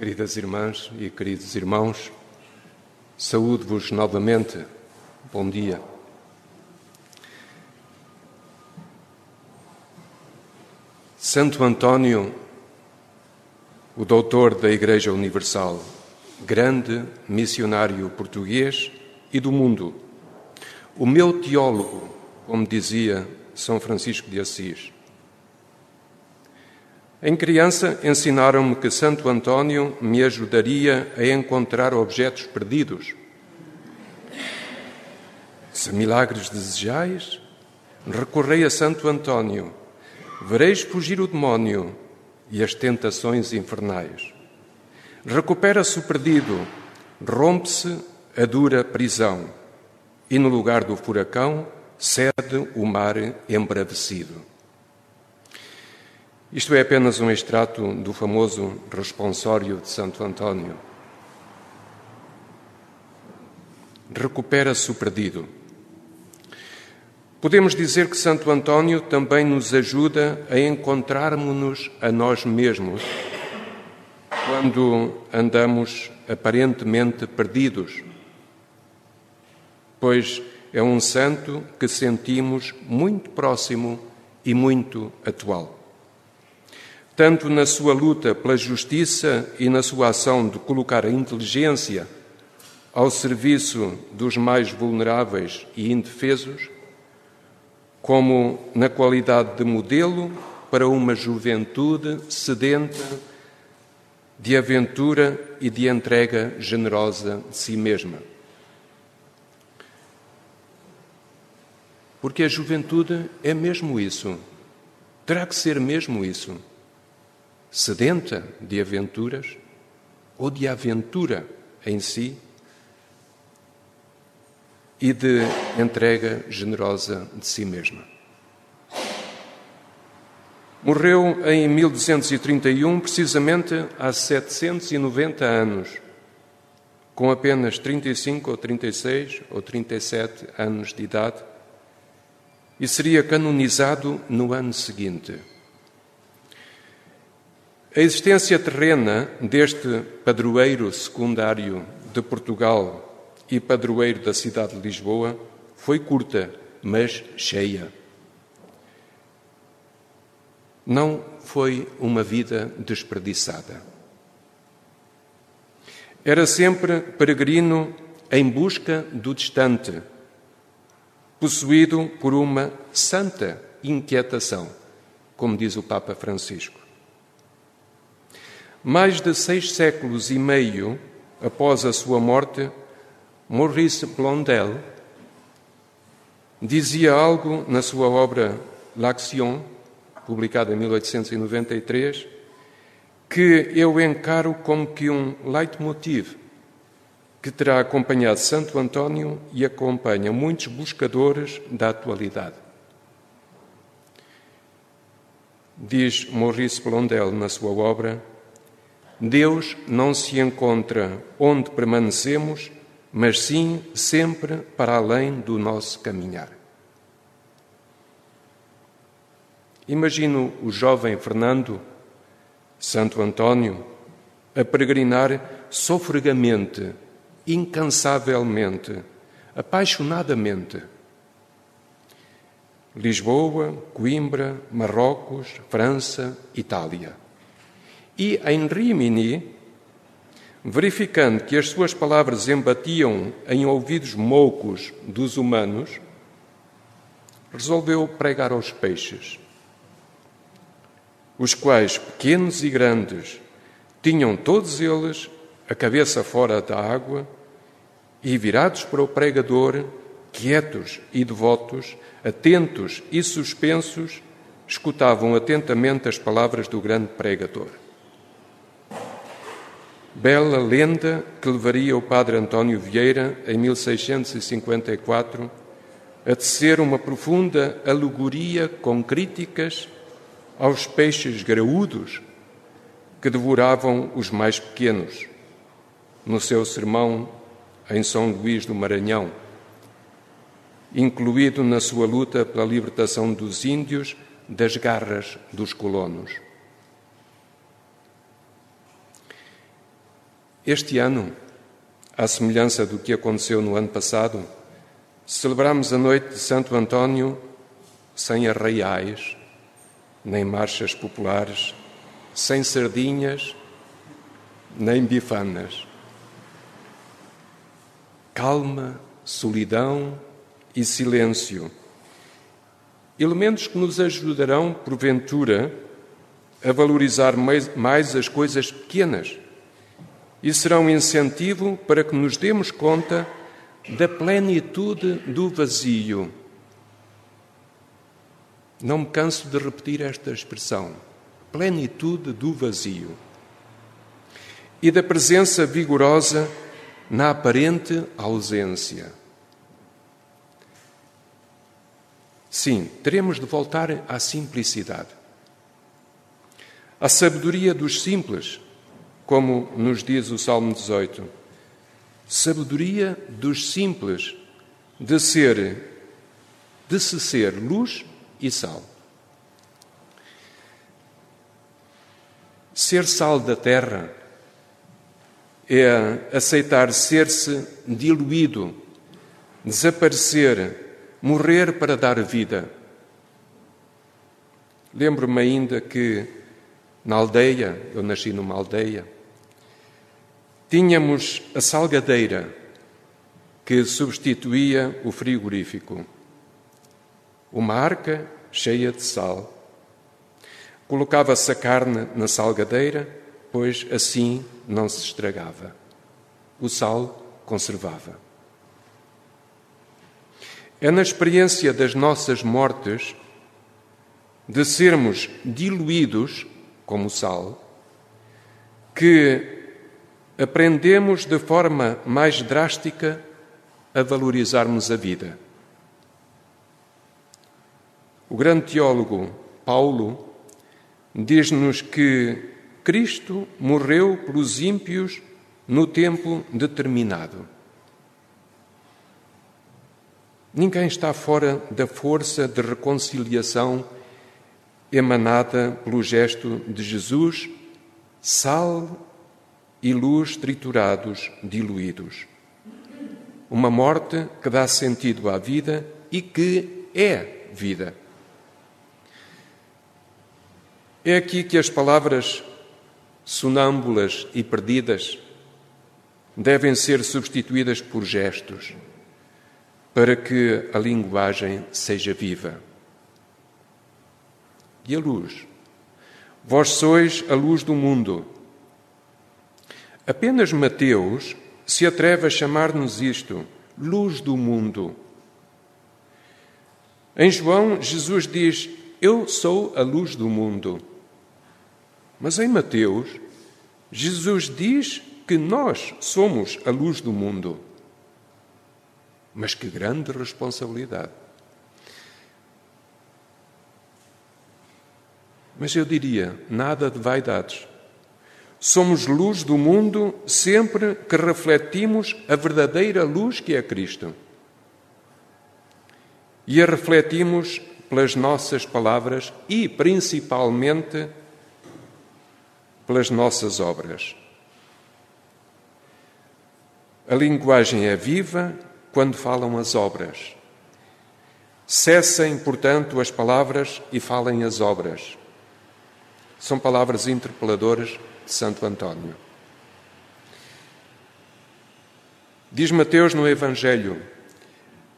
Queridas irmãs e queridos irmãos, saúde-vos novamente. Bom dia. Santo António, o doutor da Igreja Universal, grande missionário português e do mundo, o meu teólogo, como dizia São Francisco de Assis. Em criança, ensinaram-me que Santo António me ajudaria a encontrar objetos perdidos. Se milagres desejais, recorrei a Santo António, vereis fugir o demónio e as tentações infernais. Recupera-se o perdido, rompe-se a dura prisão, e no lugar do furacão cede o mar embravecido. Isto é apenas um extrato do famoso responsório de Santo António. Recupera-se o perdido. Podemos dizer que Santo António também nos ajuda a encontrarmos-nos a nós mesmos quando andamos aparentemente perdidos, pois é um santo que sentimos muito próximo e muito atual tanto na sua luta pela justiça e na sua ação de colocar a inteligência ao serviço dos mais vulneráveis e indefesos, como na qualidade de modelo para uma juventude sedenta de aventura e de entrega generosa de si mesma. Porque a juventude é mesmo isso. Terá que ser mesmo isso sedenta de aventuras ou de aventura em si e de entrega generosa de si mesma. Morreu em 1231, precisamente há 790 anos, com apenas 35 ou 36 ou 37 anos de idade, e seria canonizado no ano seguinte. A existência terrena deste padroeiro secundário de Portugal e padroeiro da cidade de Lisboa foi curta, mas cheia. Não foi uma vida desperdiçada. Era sempre peregrino em busca do distante, possuído por uma santa inquietação, como diz o Papa Francisco. Mais de seis séculos e meio após a sua morte, Maurice Blondel dizia algo na sua obra L'Action, publicada em 1893, que eu encaro como que um leitmotiv que terá acompanhado Santo António e acompanha muitos buscadores da atualidade. Diz Maurice Blondel na sua obra: Deus não se encontra onde permanecemos, mas sim sempre para além do nosso caminhar. Imagino o jovem Fernando, Santo Antônio, a peregrinar sofregamente, incansavelmente, apaixonadamente. Lisboa, Coimbra, Marrocos, França, Itália e em Rimini, verificando que as suas palavras embatiam em ouvidos moucos dos humanos, resolveu pregar aos peixes, os quais, pequenos e grandes, tinham todos eles a cabeça fora da água e, virados para o pregador, quietos e devotos, atentos e suspensos, escutavam atentamente as palavras do grande pregador. Bela lenda que levaria o padre António Vieira, em 1654, a tecer uma profunda alegoria com críticas aos peixes graúdos que devoravam os mais pequenos, no seu sermão em São Luís do Maranhão, incluído na sua luta pela libertação dos índios das garras dos colonos. Este ano, à semelhança do que aconteceu no ano passado, celebramos a noite de Santo António sem arraiais, nem marchas populares, sem sardinhas, nem bifanas. Calma, solidão e silêncio. Elementos que nos ajudarão, porventura, a valorizar mais, mais as coisas pequenas e serão um incentivo para que nos demos conta da plenitude do vazio. Não me canso de repetir esta expressão: plenitude do vazio. E da presença vigorosa na aparente ausência. Sim, teremos de voltar à simplicidade. À sabedoria dos simples, como nos diz o Salmo 18. Sabedoria dos simples, de ser, de se ser luz e sal. Ser sal da terra é aceitar ser-se diluído, desaparecer, morrer para dar vida. Lembro-me ainda que na aldeia, eu nasci numa aldeia, tínhamos a salgadeira que substituía o frigorífico. Uma arca cheia de sal. Colocava-se a carne na salgadeira, pois assim não se estragava. O sal conservava. É na experiência das nossas mortes, de sermos diluídos como sal, que aprendemos de forma mais drástica a valorizarmos a vida. O grande teólogo Paulo diz-nos que Cristo morreu pelos ímpios no tempo determinado. Ninguém está fora da força de reconciliação emanada pelo gesto de Jesus, sal e luz triturados, diluídos. Uma morte que dá sentido à vida e que é vida. É aqui que as palavras sonâmbulas e perdidas devem ser substituídas por gestos para que a linguagem seja viva. E a luz? Vós sois a luz do mundo. Apenas Mateus se atreve a chamar-nos isto, luz do mundo. Em João, Jesus diz: Eu sou a luz do mundo. Mas em Mateus, Jesus diz que nós somos a luz do mundo. Mas que grande responsabilidade. Mas eu diria, nada de vaidades. Somos luz do mundo sempre que refletimos a verdadeira luz que é Cristo. E a refletimos pelas nossas palavras e, principalmente, pelas nossas obras. A linguagem é viva quando falam as obras. Cessem, portanto, as palavras e falem as obras. São palavras interpeladoras de Santo António. Diz Mateus no Evangelho: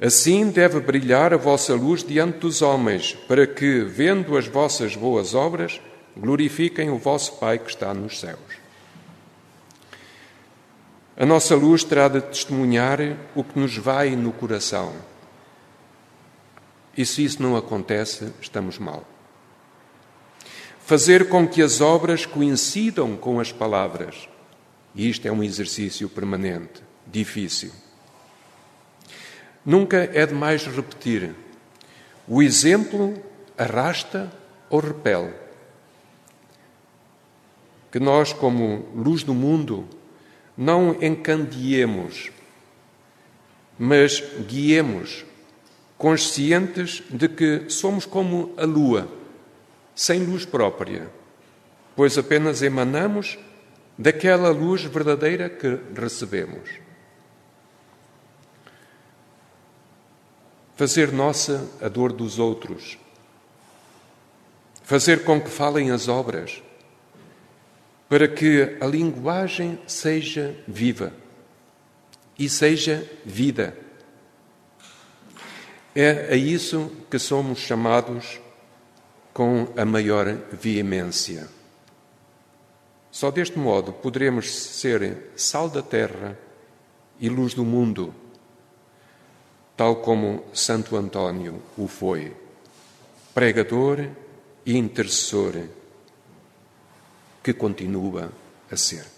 Assim deve brilhar a vossa luz diante dos homens, para que, vendo as vossas boas obras, glorifiquem o vosso Pai que está nos céus. A nossa luz terá de testemunhar o que nos vai no coração. E se isso não acontece, estamos mal. Fazer com que as obras coincidam com as palavras. E isto é um exercício permanente, difícil. Nunca é demais repetir: o exemplo arrasta ou repele que nós, como luz do mundo, não encandeemos, mas guiemos, conscientes de que somos como a lua, sem luz própria, pois apenas emanamos daquela luz verdadeira que recebemos. Fazer nossa a dor dos outros, fazer com que falem as obras, para que a linguagem seja viva e seja vida. É a isso que somos chamados com a maior veemência. Só deste modo poderemos ser sal da terra e luz do mundo, tal como Santo Antônio o foi, pregador e intercessor, que continua a ser.